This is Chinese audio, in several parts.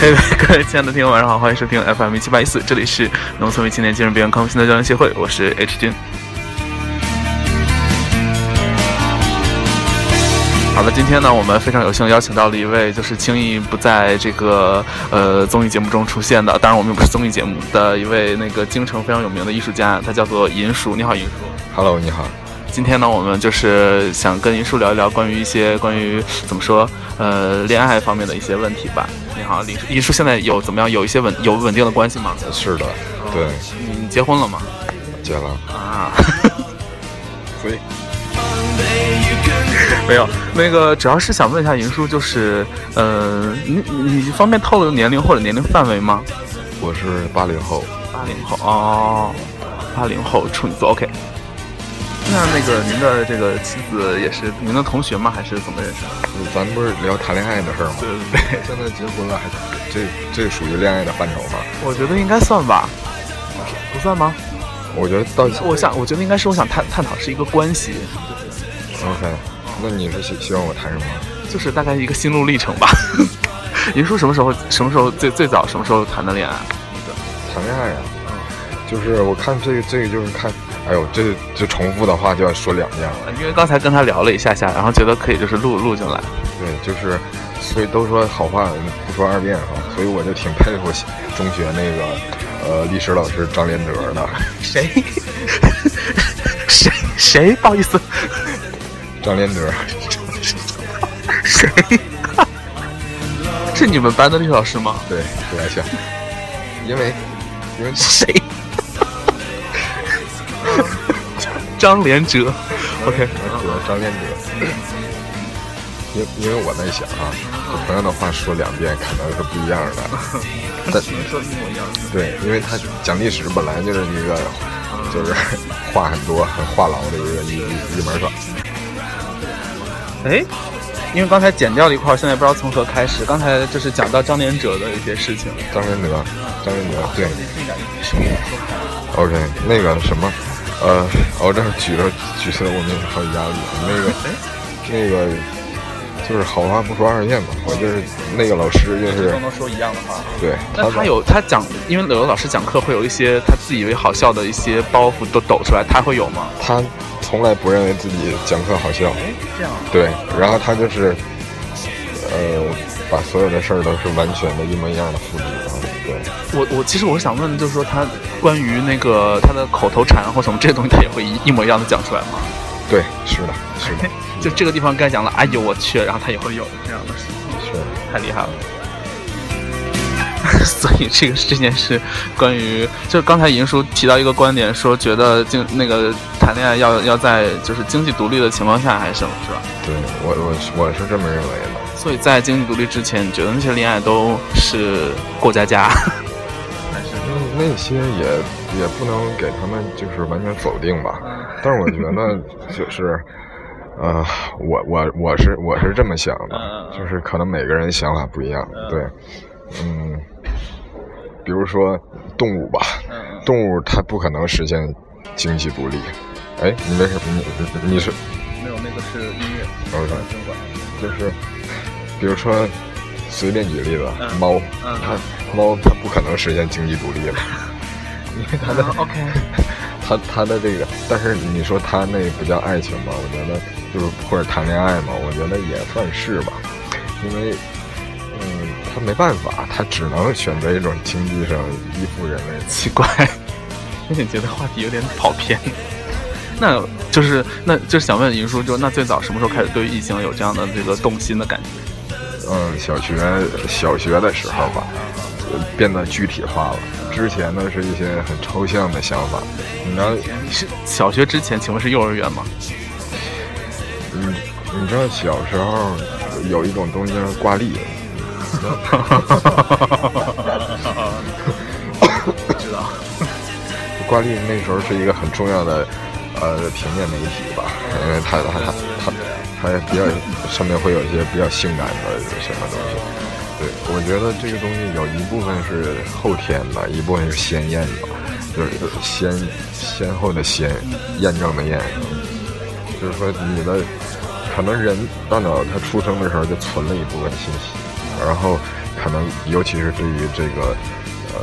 嘿，各位亲爱的听众，晚上好，欢迎收听 FM 一七八一四，这里是农村为青年精神病院康复心的交流协会，我是 H 君。好了，今天呢，我们非常有幸邀请到了一位，就是轻易不在这个呃综艺节目中出现的，当然我们也不是综艺节目的一位那个京城非常有名的艺术家，他叫做银叔。你好，银叔。Hello，你好。今天呢，我们就是想跟银叔聊一聊关于一些关于怎么说呃恋爱方面的一些问题吧。你好，银叔，银叔现在有怎么样？有一些稳有稳定的关系吗？是的，对，你结婚了吗？结了。啊，所以 没有，那个主要是想问一下银叔，就是呃，你你方便透露年龄或者年龄范围吗？我是八零后，八零后哦，八零后处女座，OK。那那个您的这个妻子也是您的同学吗？还是怎么认识的？咱不是聊谈恋爱的事儿吗？对对对，现在结婚了，还这这属于恋爱的范畴吗？我觉得应该算吧，不算吗？我觉得到我想，我觉得应该是我想探探讨是一个关系，OK，那你是希希望我谈什么？就是大概一个心路历程吧。您说什么时候什么时候最最早什么时候谈的恋爱？谈恋爱啊，就是我看这个这个就是看，哎呦，这这重复的话就要说两遍了。因为刚才跟他聊了一下下，然后觉得可以就是录录进来。对，就是，所以都说好话不说二遍哈，所以我就挺佩服中学那个呃历史老师张连哲的。谁？谁谁？不好意思，张连哲，谁？是你们班的历史老师吗？对，有点像，因为因为谁？张连哲，OK，哲张连哲，因因为我在想啊，这同样的话说两遍可能是不一样的，但说一模一样。对，因为他讲历史本来就是一个就是 话很多很话痨的一个一一一门课。哎，因为刚才剪掉了一块，现在不知道从何开始。刚才就是讲到张连哲的一些事情。张连哲，张连哲，对。OK，那个什么，呃，我这儿举着举起来，我那个好有压力。那个，那个，就是好话不说二遍嘛。我就是那个老师，就是都能说一样的话。对。那他有他讲，因为有的老师讲课会有一些他自以为好笑的一些包袱都抖出来，他会有吗？他从来不认为自己讲课好笑。哎，这样。对，然后他就是，呃，把所有的事儿都是完全的一模一样的复制啊。对。我我其实我是想问，就是说他关于那个他的口头禅或什么这些东西，他也会一一模一样的讲出来吗？对，是的，是的。就这个地方该讲了，哎呦我去，然后他也会有这样的事情，是太厉害了。所以这个这件事，关于就是刚才银叔提到一个观点，说觉得经那个谈恋爱要要在就是经济独立的情况下还是什么，是吧？对我我我是这么认为的。所以在经济独立之前，你觉得那些恋爱都是过家家？还是那些也也不能给他们就是完全否定吧。但是我觉得就是，呃，我我我是我是这么想的，就是可能每个人想法不一样。对，嗯，比如说动物吧，动物它不可能实现经济独立。哎，你为什么你你是？没有，那个是音乐。OK，就是。比如说，随便举例子，嗯、猫，嗯、它猫它不可能实现经济独立的，因为它的、嗯、OK，它它的这个，但是你说它那不叫爱情吗？我觉得就是或者谈恋爱嘛，我觉得也算是吧，因为嗯，它没办法，他只能选择一种经济上依附人类。奇怪，有点觉得话题有点跑偏。那就是，那就是想问云叔，就那最早什么时候开始对异性有这样的这个动心的感觉？嗯，小学小学的时候吧，变得具体化了。之前呢是一些很抽象的想法。你知道，是小学之前，请问是幼儿园吗？嗯，你知道小时候有一种东西叫挂历。知道。挂历那时候是一个很重要的。呃，平面媒体吧，因为它它它它它比较上面会有一些比较性感的什么东西。对，我觉得这个东西有一部分是后天的，一部分是先验的，就是先先后的先，验证的验。就是说你的可能人大脑它出生的时候就存了一部分信息，然后可能尤其是对于这个呃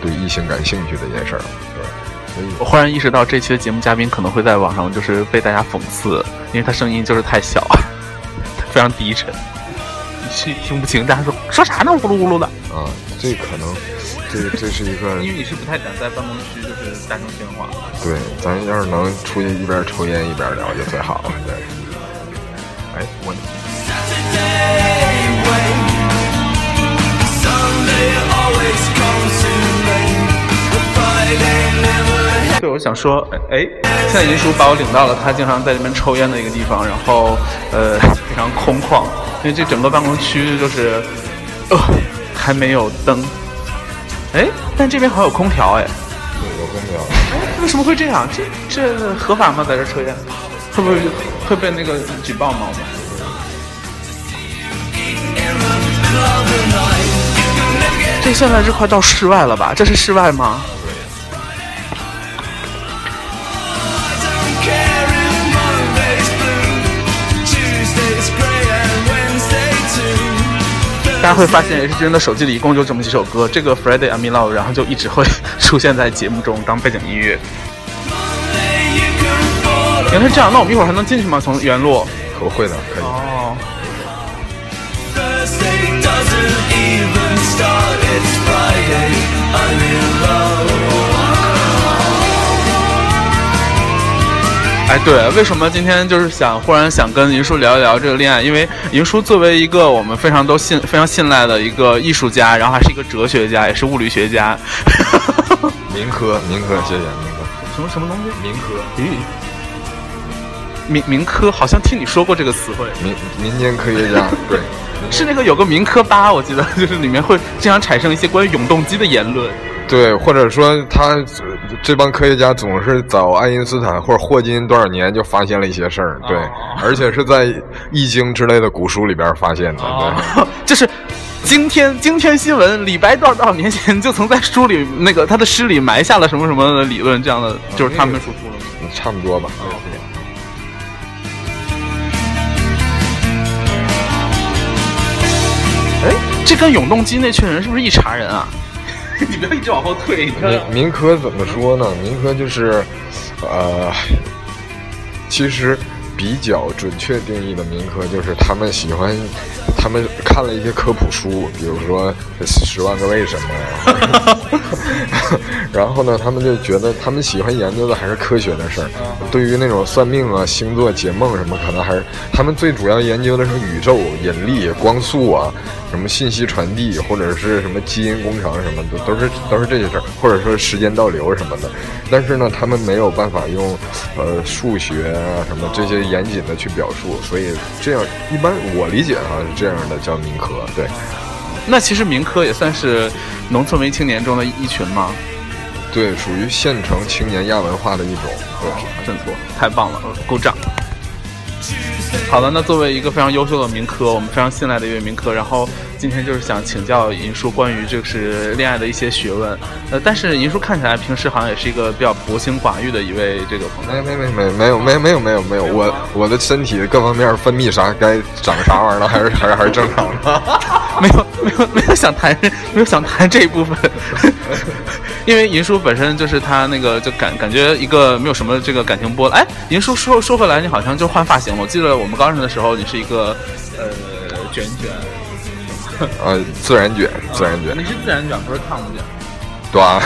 对异性感兴趣的一件事儿，对，所以我忽然意识到这期的节目嘉宾可能会在网上就是被大家讽刺，因为他声音就是太小，非常低沉，听听不清。大家说说啥呢？呼噜呼噜的。啊，这可能这这是一个，因为你是不太敢在办公区就是大声喧哗。对，咱要是能出去一边抽烟一边聊就最好了。对。哎，我。对，我想说，哎，现在银叔把我领到了他经常在这边抽烟的一个地方，然后呃非常空旷，因为这整个办公区就是呃还没有灯，哎，但这边好像有空调哎，有空调，哎，为什么会这样？这这合法吗？在这抽烟，会不会会被那个举报吗？这现在是快到室外了吧？这是室外吗？大家会发现，H 君的手机里一共就这么几首歌，这个 Friday I'm in Love，然后就一直会 出现在节目中当背景音乐。原来是这样，那我们一会儿还能进去吗？从原路？我会的，可以。哦。哎，对，为什么今天就是想忽然想跟银叔聊一聊这个恋爱？因为银叔作为一个我们非常都信、非常信赖的一个艺术家，然后还是一个哲学家，也是物理学家。民科，民科，谢谢民科。什么什么东西？民科。咦，民民科好像听你说过这个词汇。民民间科学家，对。是那个有个民科吧？我记得就是里面会经常产生一些关于永动机的言论。对，或者说他这帮科学家总是早爱因斯坦或者霍金多少年就发现了一些事儿，对，而且是在《易经》之类的古书里边发现的，对，就是今天今天新闻，李白多少多少年前就曾在书里那个他的诗里埋下了什么什么的理论，这样的就是他们说出了，差不多吧。哎，这跟永动机那群人是不是一茬人啊？你不要一直往后退。民民科怎么说呢？民科就是，呃，其实比较准确定义的民科就是他们喜欢，他们看了一些科普书，比如说《十万个为什么》，然后呢，他们就觉得他们喜欢研究的还是科学的事儿。对于那种算命啊、星座、解梦什么，可能还是他们最主要研究的是宇宙引力、光速啊。什么信息传递，或者是什么基因工程什么的，都是都是这些事儿，或者说时间倒流什么的。但是呢，他们没有办法用，呃，数学啊什么这些严谨的去表述，所以这样一般我理解啊是这样的叫民科。对，那其实民科也算是农村文艺青年中的一群吗？对，属于县城青年亚文化的一种。对，真错，太棒了，鼓掌。好的，那作为一个非常优秀的民科，我们非常信赖的一位民科，然后今天就是想请教银叔关于就是恋爱的一些学问。呃，但是银叔看起来平时好像也是一个比较薄情寡欲的一位这个朋友。没没没没没有没没有没有没有，我我的身体各方面分泌啥该长啥玩意儿了还是还是还是正常的。没有没有没有想谈 没有想谈这一部分。因为银叔本身就是他那个就感感觉一个没有什么这个感情波。哎，银叔说说回来，你好像就换发型了。我记得我们刚认识的时候，你是一个呃卷卷，呃自然卷，自然卷。你是自然卷，不是烫卷。对啊。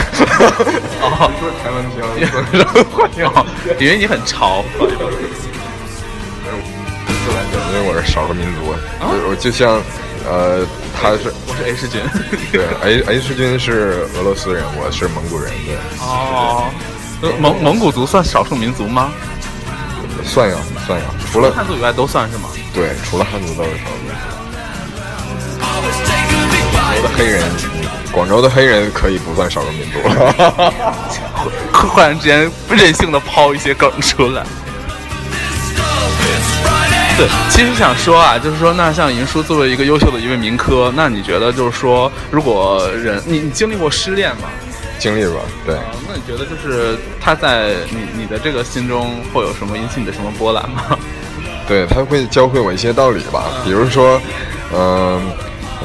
哦，说台湾腔，换挺好，因为你很潮。因为我是少数民族，我就像。呃，他是我是 H 君，对，H H 君是俄罗斯人，我是蒙古人，对。哦，蒙蒙古族算少数民族吗？算呀，算呀，除了汉族以外都算是吗？对，除了汉族都是少数民族。我的黑人，广州的黑人可以不算少数民族了。忽然之间任性的抛一些梗出来。对，其实想说啊，就是说，那像银叔作为一个优秀的一位民科，那你觉得就是说，如果人你你经历过失恋吗？经历过，对。那你觉得就是他在你你的这个心中会有什么引起你的什么波澜吗？对他会教会我一些道理吧，比如说，嗯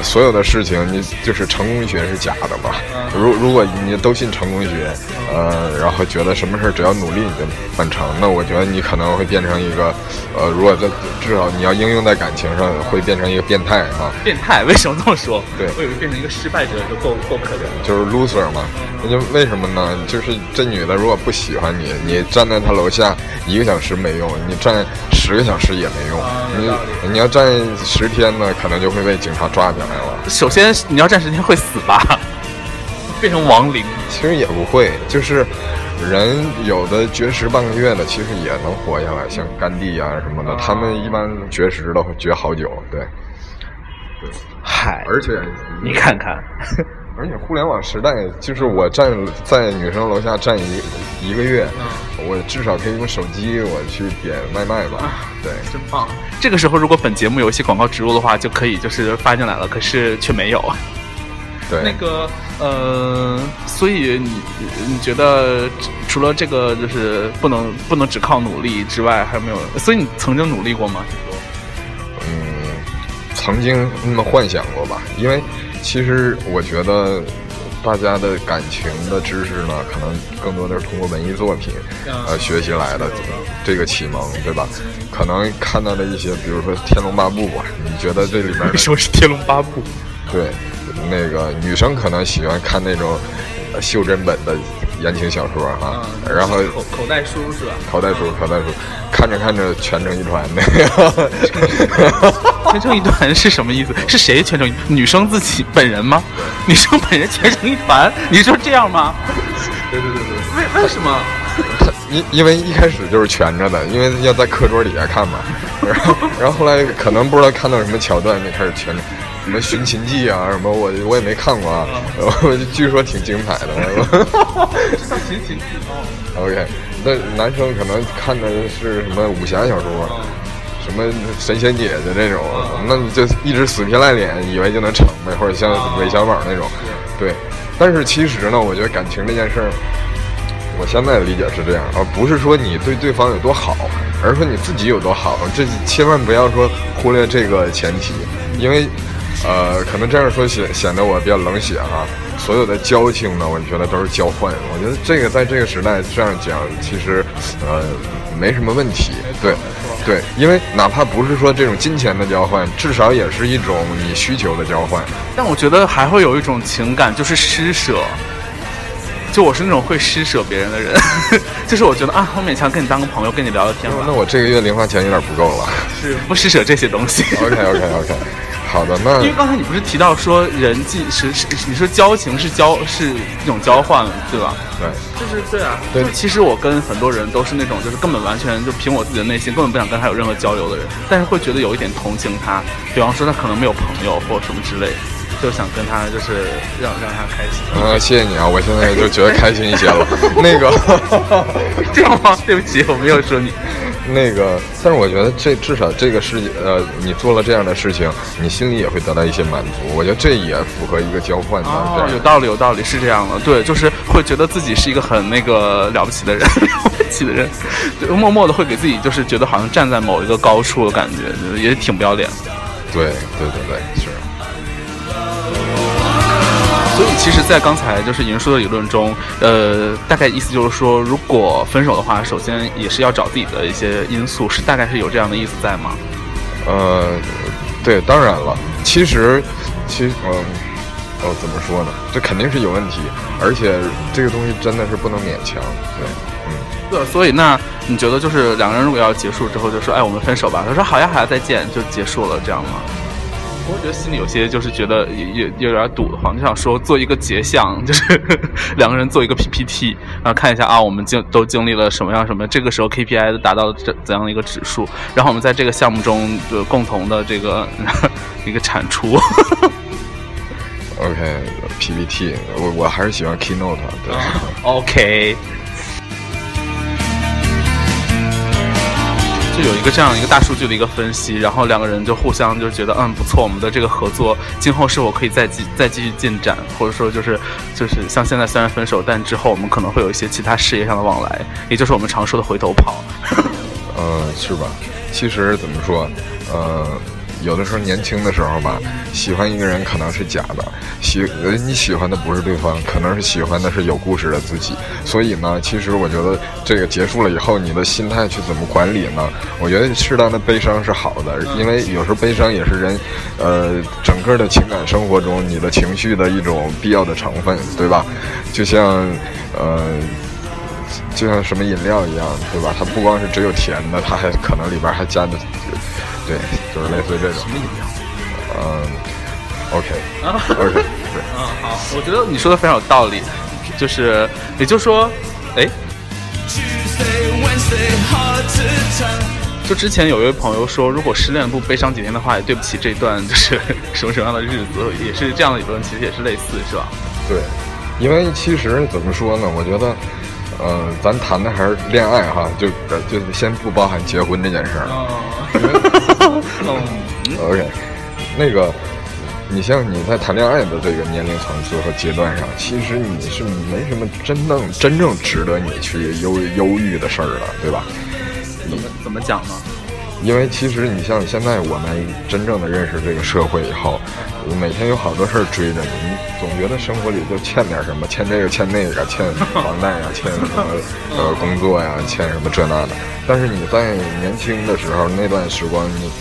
所有的事情，你就是成功学是假的嘛。如如果你都信成功学，呃，然后觉得什么事只要努力你就办成，那我觉得你可能会变成一个，呃，如果在至少你要应用在感情上，会变成一个变态啊。变态？为什么这么说？对，我以为变成一个失败者就够够可怜了。就是 loser 嘛。那就为什么呢？就是这女的如果不喜欢你，你站在她楼下一个小时没用，你站十个小时也没用。你你要站十天呢，可能就会被警察抓起来了。首先你要站十天会死吧？变成亡灵？其实也不会，就是人有的绝食半个月的，其实也能活下来，像甘地啊什么的，他们一般绝食都会绝好久。对，嗨，而且你看看。而且互联网时代，就是我站在女生楼下站一一个月，我至少可以用手机我去点外卖吧。对，真棒。这个时候如果本节目有一些广告植入的话，就可以就是发进来了，可是却没有。对，那个呃，所以你你觉得除了这个就是不能不能只靠努力之外，还有没有？所以你曾经努力过吗？嗯，曾经那么幻想过吧，因为。其实我觉得，大家的感情的知识呢，可能更多的是通过文艺作品呃学习来的，这个启蒙，对吧？可能看到的一些，比如说《天龙八部》，你觉得这里边为什么是《天龙八部》？对，那个女生可能喜欢看那种袖珍本的言情小说啊，然后口口袋书是吧？口袋书，口袋书，看着看着全成一团那个。全成一团是什么意思？是谁全成？女生自己本人吗？女生本人全成一团？你说这样吗？对对对对。为为什么？因因为一开始就是蜷着的，因为要在课桌底下看嘛。然后然后后来可能不知道看到什么桥段，就开始蜷着。什么寻秦记啊？什么我我也没看过啊。我据说挺精彩的。寻秦记哦。OK，那男生可能看的是什么武侠小说？什么神仙姐姐这种，那你就一直死皮赖脸，以为就能成呗，或者像韦小宝那种，对。但是其实呢，我觉得感情这件事儿，我现在的理解是这样，而不是说你对对方有多好，而是说你自己有多好。这千万不要说忽略这个前提，因为，呃，可能这样说显显得我比较冷血哈。所有的交情呢，我觉得都是交换。我觉得这个在这个时代这样讲，其实，呃，没什么问题。对。对，因为哪怕不是说这种金钱的交换，至少也是一种你需求的交换。但我觉得还会有一种情感，就是施舍。就我是那种会施舍别人的人，就是我觉得啊，我勉强跟你当个朋友，跟你聊聊天。那我这个月零花钱有点不够了。是不施舍这些东西。OK OK OK。好的，那因为刚才你不是提到说人际是是，你说交情是交是一种交换了，对吧？对，就是对啊。对，其实我跟很多人都是那种，就是根本完全就凭我自己的内心，根本不想跟他有任何交流的人，但是会觉得有一点同情他，比方说他可能没有朋友或什么之类，就想跟他就是让让他开心。嗯，谢谢你啊，我现在就觉得开心一些了。那个 这样吗？对不起，我没有说你。那个，但是我觉得这至少这个事，呃，你做了这样的事情，你心里也会得到一些满足。我觉得这也符合一个交换的。哦，有道理，有道理，是这样的。对，就是会觉得自己是一个很那个了不起的人，了不起的人，默默的会给自己就是觉得好像站在某一个高处的感觉，也挺不要脸的。对，对，对，对，所以，其实，在刚才就是银叔的理论中，呃，大概意思就是说，如果分手的话，首先也是要找自己的一些因素，是大概是有这样的意思在吗？呃，对，当然了，其实，其实，嗯，哦，怎么说呢？这肯定是有问题，而且这个东西真的是不能勉强，对，嗯，对，所以那你觉得，就是两个人如果要结束之后，就说，哎，我们分手吧？他说，好呀，好呀，再见，就结束了，这样吗？我觉得心里有些就是觉得有有点堵得慌，就想说做一个结项，就是 两个人做一个 PPT，然后看一下啊，我们经都经历了什么样什么，这个时候 KPI 达到了怎怎样的一个指数，然后我们在这个项目中就共同的这个 一个产出。OK，PPT，我我还是喜欢 Keynote，对。OK。有一个这样一个大数据的一个分析，然后两个人就互相就觉得嗯不错，我们的这个合作今后是否可以再继再继续进展，或者说就是就是像现在虽然分手，但之后我们可能会有一些其他事业上的往来，也就是我们常说的回头跑。呃，是吧？其实怎么说，呃，有的时候年轻的时候吧，喜欢一个人可能是假的，喜呃你喜欢的不是对方，可能是喜欢的是有故事的自己。所以呢，其实我觉得这个结束了以后，你的心态去怎么管理呢？我觉得适当的悲伤是好的，因为有时候悲伤也是人，呃，整个的情感生活中你的情绪的一种必要的成分，对吧？就像呃。就像什么饮料一样，对吧？它不光是只有甜的，它还可能里边还加的，对，就是类似于这种。什么饮料？嗯，OK，OK，对。嗯，好，我觉得你说的非常有道理，就是，也就是说，哎，就之前有一位朋友说，如果失恋不悲伤几天的话，也对不起这段就是 什么什么样的日子，也是这样的理论，其实也是类似，是吧？对，因为其实怎么说呢？我觉得。嗯，咱谈的还是恋爱哈，就就先不包含结婚这件事儿。OK，那个，你像你在谈恋爱的这个年龄层次和阶段上，其实你是没什么真正真正值得你去忧忧郁的事儿了，对吧？怎么怎么讲呢？因为其实你像现在我们真正的认识这个社会以后，每天有好多事儿追着你，你总觉得生活里就欠点什么，欠这个欠那个，欠房贷呀，欠什么呃工作呀，欠什么这那的。但是你在年轻的时候那段时光，你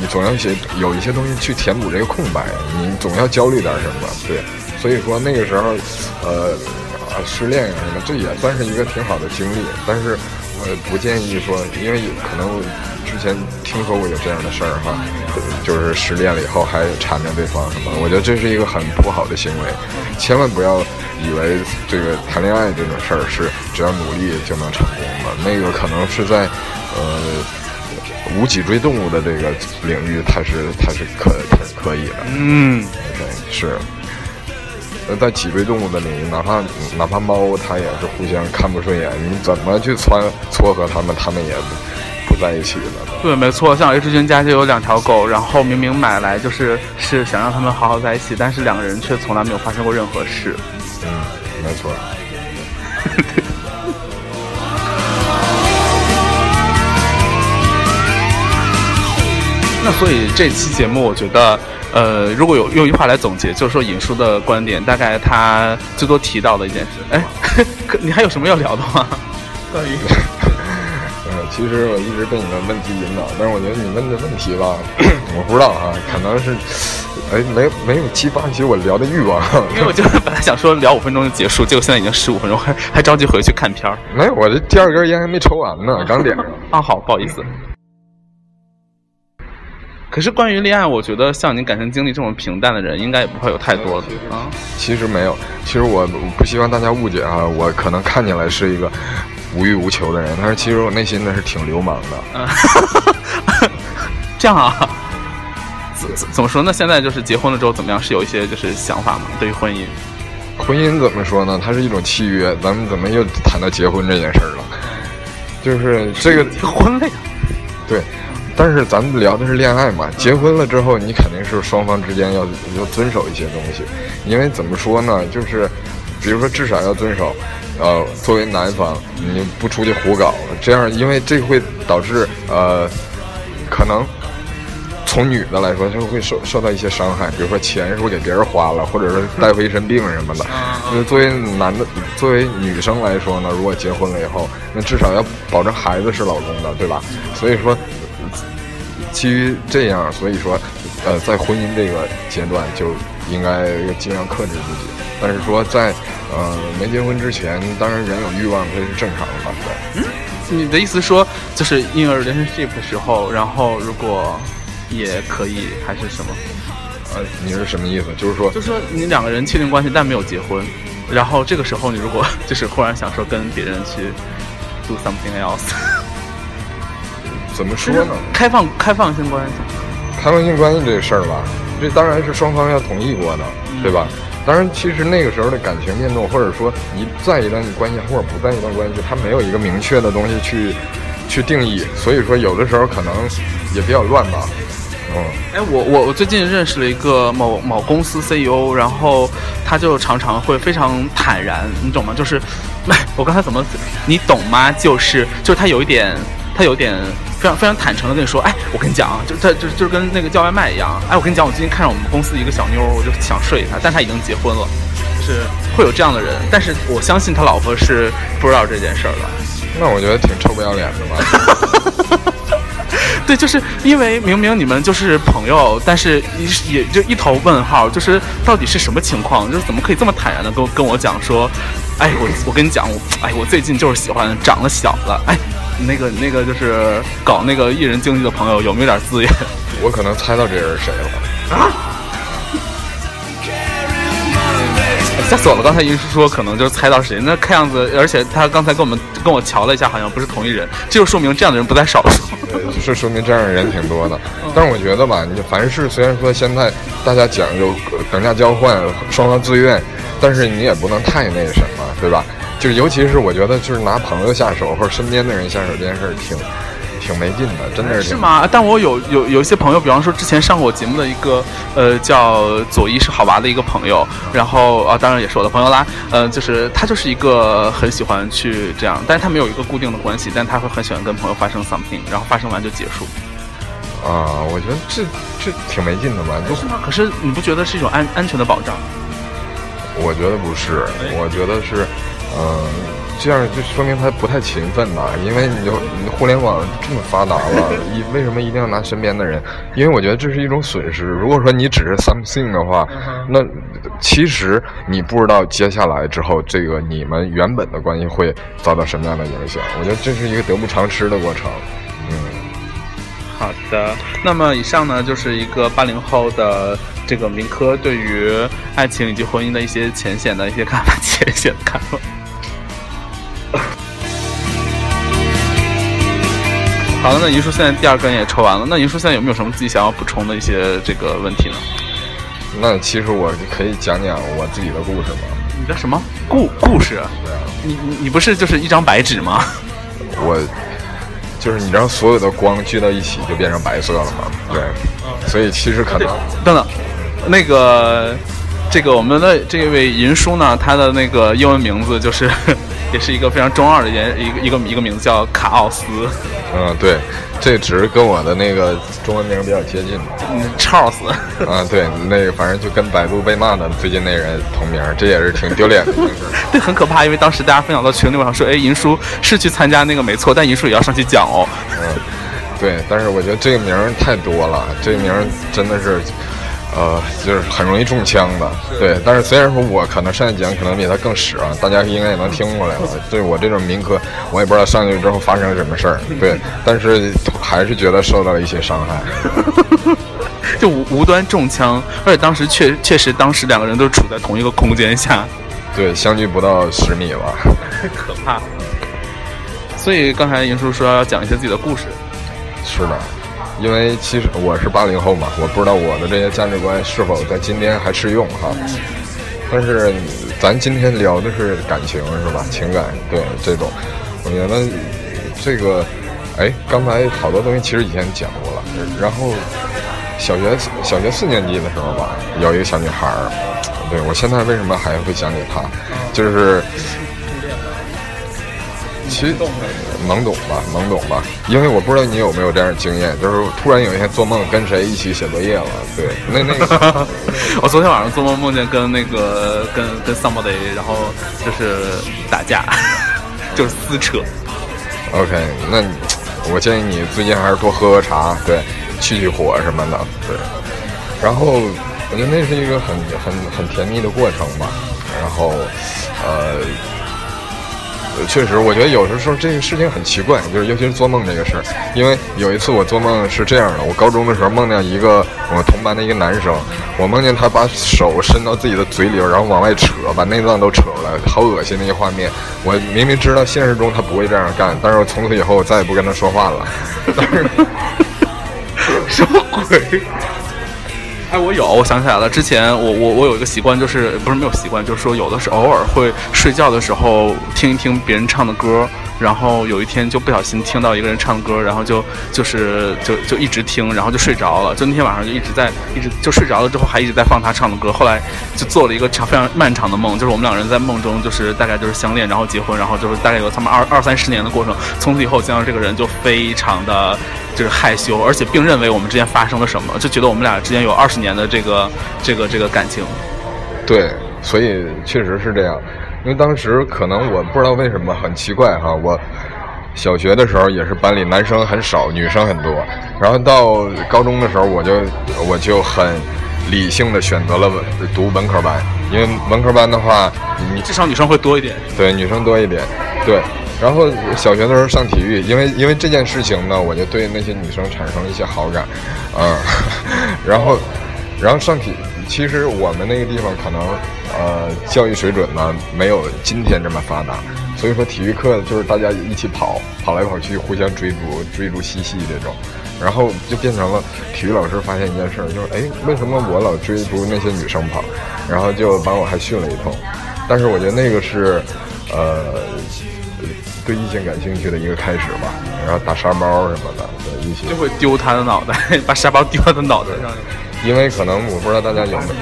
你总要写有一些东西去填补这个空白，你总要焦虑点什么，对。所以说那个时候，呃，失恋什么，这也算是一个挺好的经历。但是我不建议说，因为可能。之前听说过有这样的事儿哈，就是失恋了以后还缠着对方什么，我觉得这是一个很不好的行为，千万不要以为这个谈恋爱这种事儿是只要努力就能成功的，那个可能是在呃无脊椎动物的这个领域，它是它是可可可以的，嗯，OK 是，呃在脊椎动物的领域，哪怕哪怕猫它也是互相看不顺眼，你怎么去撮撮合它们，它们也。在一起了。对，没错，像 H 君家就有两条狗，然后明明买来就是是想让他们好好在一起，但是两个人却从来没有发生过任何事。嗯，没错。那所以这期节目，我觉得，呃，如果有用一句话来总结，就是说尹叔的观点，大概他最多提到的一件事。哎，你还有什么要聊的吗？关于。其实我一直被你的问题引导，但是我觉得你问的问题吧，我不知道啊，可能是，哎，没没有激发起我聊的欲望。因为我就是本来想说聊五分钟就结束，结果现在已经十五分钟，还还着急回去看片儿。没有，我这第二根烟还没抽完呢，刚点上。啊，好，不好意思。可是关于恋爱，我觉得像您感情经历这么平淡的人，应该也不会有太多的啊。其实没有，其实我不希望大家误解啊，我可能看起来是一个。无欲无求的人，但是其实我内心呢是挺流氓的。这样啊？怎怎怎么说呢？现在就是结婚了之后怎么样？是有一些就是想法吗？对于婚姻？婚姻怎么说呢？它是一种契约。咱们怎么又谈到结婚这件事儿了？就是这个结 婚了呀？对，但是咱们聊的是恋爱嘛。结婚了之后，你肯定是双方之间要要遵守一些东西，因为怎么说呢？就是比如说至少要遵守。呃，作为男方，你不出去胡搞，这样，因为这会导致呃，可能从女的来说，就会受受到一些伤害，比如说钱是不是给别人花了，或者是带回一身病什么的。那作为男的，作为女生来说呢，如果结婚了以后，那至少要保证孩子是老公的，对吧？所以说，基于这样，所以说，呃，在婚姻这个阶段，就应该尽量克制自己。但是说在。呃，没结婚之前，当然人有欲望，这是正常的嘛，对。嗯，你的意思说，就是婴儿 relationship 的时候，然后如果也可以，还是什么？呃，你是什么意思？就是说，就是说你两个人确定关系，但没有结婚，然后这个时候你如果就是忽然想说跟别人去 do something else，怎么说呢？开放开放性关系，开放性关系这事儿吧，这当然是双方要同意过的，对吧？当然，其实那个时候的感情变动，或者说你在一段关系或者不在一段关系，它没有一个明确的东西去去定义，所以说有的时候可能也比较乱吧。嗯，哎，我我我最近认识了一个某某公司 CEO，然后他就常常会非常坦然，你懂吗？就是，我刚才怎么，你懂吗？就是就是他有一点，他有点非常非常坦诚的跟你说，哎，我跟你讲啊，就他就就跟那个叫外卖一样，哎，我跟你讲，我最近看上我们公司一个小妞，我就想睡她，但她已经结婚了，就是会有这样的人，但是我相信他老婆是不知道这件事儿的。那我觉得挺臭不要脸的吧。对，就是因为明明你们就是朋友，但是一也就一头问号，就是到底是什么情况？就是怎么可以这么坦然的跟跟我讲说，哎，我我跟你讲，我哎，我最近就是喜欢长得小的，哎，那个那个就是搞那个艺人经济的朋友有没有点资源？我可能猜到这人是谁了啊。吓死我了！刚才银叔说可能就是猜到谁，那看样子，而且他刚才跟我们跟我瞧了一下，好像不是同一人，这就说明这样的人不在少数。对，是说明这样的人挺多的。但是我觉得吧，你凡事虽然说现在大家讲究等价交换，双方自愿，但是你也不能太那什么，对吧？就尤其是我觉得，就是拿朋友下手或者身边的人下手这件事儿，挺。挺没劲的，真的是。是吗？但我有有有一些朋友，比方说之前上过我节目的一个呃叫左一是好娃的一个朋友，然后啊当然也是我的朋友啦，呃就是他就是一个很喜欢去这样，但是他没有一个固定的关系，但他会很喜欢跟朋友发生 something，然后发生完就结束。啊，我觉得这这挺没劲的吧？是吗？可是你不觉得是一种安安全的保障？我觉得不是，我觉得是，嗯。这样就说明他不太勤奋呐，因为你就互联网这么发达了，一为什么一定要拿身边的人？因为我觉得这是一种损失。如果说你只是 something 的话，那其实你不知道接下来之后这个你们原本的关系会遭到什么样的影响。我觉得这是一个得不偿失的过程。嗯，好的。那么以上呢，就是一个八零后的这个民科对于爱情以及婚姻的一些浅显的一些看法，浅显的看法。好了，那银叔现在第二根也抽完了。那银叔现在有没有什么自己想要补充的一些这个问题呢？那其实我可以讲讲我自己的故事吗？你的什么故故事？对啊，你你你不是就是一张白纸吗？我就是你知道，所有的光聚到一起就变成白色了吗？对，所以其实可能等等，那个这个我们的这位银叔呢，他的那个英文名字就是。也是一个非常中二的一一个一个一个名字叫卡奥斯。嗯，对，这只是跟我的那个中文名比较接近。嗯，Charles。啊，对，那个反正就跟百度被骂的最近那人同名，这也是挺丢脸的。对，很可怕，因为当时大家分享到群里，我想说，哎，银叔是去参加那个没错，但银叔也要上去讲哦。嗯，对，但是我觉得这个名太多了，这个名真的是。呃，就是很容易中枪的，对。但是虽然说我可能上去讲可能比他更屎啊，大家应该也能听过来了。对我这种民科，我也不知道上去之后发生了什么事儿，对。但是还是觉得受到了一些伤害，就无无端中枪，而且当时确确实当时两个人都处在同一个空间下，对，相距不到十米吧，太 可怕。所以刚才银叔说要讲一些自己的故事，是的。因为其实我是八零后嘛，我不知道我的这些价值观是否在今天还适用哈。但是咱今天聊的是感情是吧？情感对这种，我觉得这个，哎，刚才好多东西其实以前讲过了。然后小学小学四年级的时候吧，有一个小女孩儿，对我现在为什么还会想起她，就是。其实懵懂吧，懵懂吧，因为我不知道你有没有这样的经验，就是突然有一天做梦跟谁一起写作业了，对，那那个，我昨天晚上做梦梦见跟那个跟跟 somebody，然后就是打架，就是撕扯。OK，那我建议你最近还是多喝喝茶，对，去去火什么的，对。然后我觉得那是一个很很很甜蜜的过程吧，然后呃。确实，我觉得有的时候这个事情很奇怪，就是尤其是做梦这个事儿。因为有一次我做梦是这样的：我高中的时候梦见一个我同班的一个男生，我梦见他把手伸到自己的嘴里，然后往外扯，把内脏都扯出来，好恶心的一个画面。我明明知道现实中他不会这样干，但是我从此以后我再也不跟他说话了。但是什么鬼？哎，我有，我想起来了。之前我我我有一个习惯，就是不是没有习惯，就是说有的是偶尔会睡觉的时候听一听别人唱的歌，然后有一天就不小心听到一个人唱歌，然后就就是就就一直听，然后就睡着了。就那天晚上就一直在一直就睡着了之后还一直在放他唱的歌。后来就做了一个长非常漫长的梦，就是我们两个人在梦中就是大概就是相恋，然后结婚，然后就是大概有他们二二三十年的过程。从此以后见到这个人就非常的就是害羞，而且并认为我们之间发生了什么，就觉得我们俩之间有二十年的这个这个这个感情。对，所以确实是这样。因为当时可能我不知道为什么很奇怪哈，我小学的时候也是班里男生很少，女生很多。然后到高中的时候，我就我就很理性的选择了读文科班，因为文科班的话，你至少女生会多一点。对，女生多一点。对。然后小学的时候上体育，因为因为这件事情呢，我就对那些女生产生了一些好感，嗯。然后，然后上体。其实我们那个地方可能，呃，教育水准呢没有今天这么发达，所以说体育课就是大家一起跑，跑来跑去，互相追逐，追逐嬉戏这种，然后就变成了体育老师发现一件事，就是哎，为什么我老追逐那些女生跑，然后就把我还训了一通，但是我觉得那个是，呃，对异性感兴趣的一个开始吧，然后打沙包什么的，对，一起就会丢他的脑袋，把沙包丢他的脑袋上。因为可能我不知道大家有没有，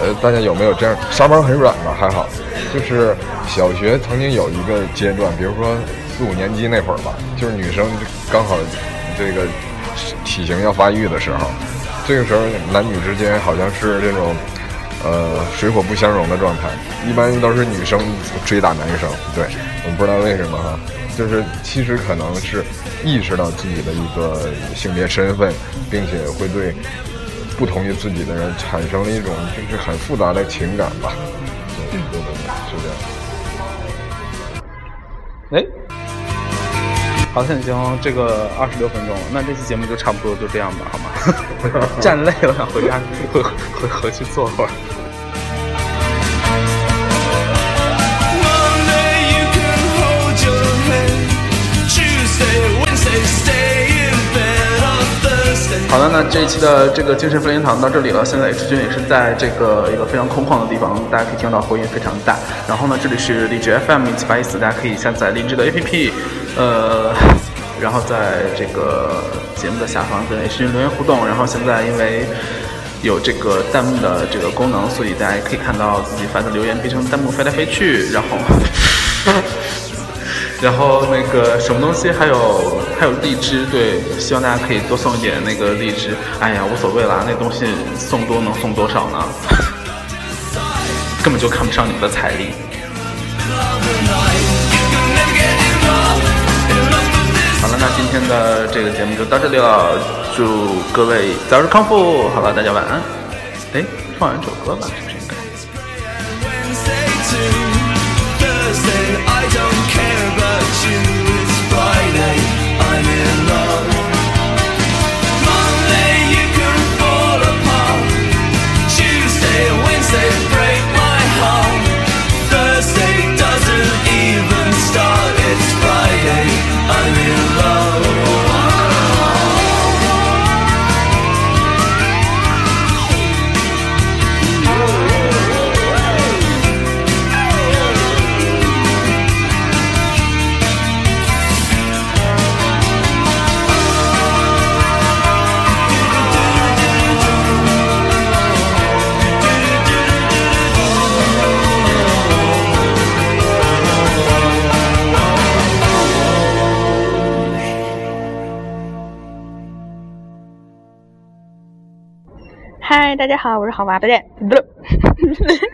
呃，大家有没有这样沙包很软吧？还好，就是小学曾经有一个阶段，比如说四五年级那会儿吧，就是女生刚好这个体型要发育的时候，这个时候男女之间好像是这种呃水火不相容的状态，一般都是女生追打男生。对，我不知道为什么哈，就是其实可能是意识到自己的一个性别身份，并且会对。不同于自己的人产生了一种就是很复杂的情感吧，对对对，是这样。哎，好像已经这个二十六分钟了，那这期节目就差不多就这样吧，好吗？站累了，想回家回回回去坐会儿。好的，那这一期的这个精神分灵堂到这里了。现在 H 君也是在这个一个非常空旷的地方，大家可以听到回音非常大。然后呢，这里是荔枝 FM 一七八一四，大家可以下载荔枝的 APP，呃，然后在这个节目的下方跟 H 君留言互动。然后现在因为有这个弹幕的这个功能，所以大家可以看到自己发的留言变成弹幕飞来飞去，然后。然后那个什么东西，还有还有荔枝，对，希望大家可以多送一点那个荔枝。哎呀，无所谓啦，那东西送多能送多少呢？根本就看不上你们的财力。好了，那今天的这个节目就到这里了，祝各位早日康复。好了，大家晚安。哎，放完这首歌吧，是不是应该？好，我是好娃的不是。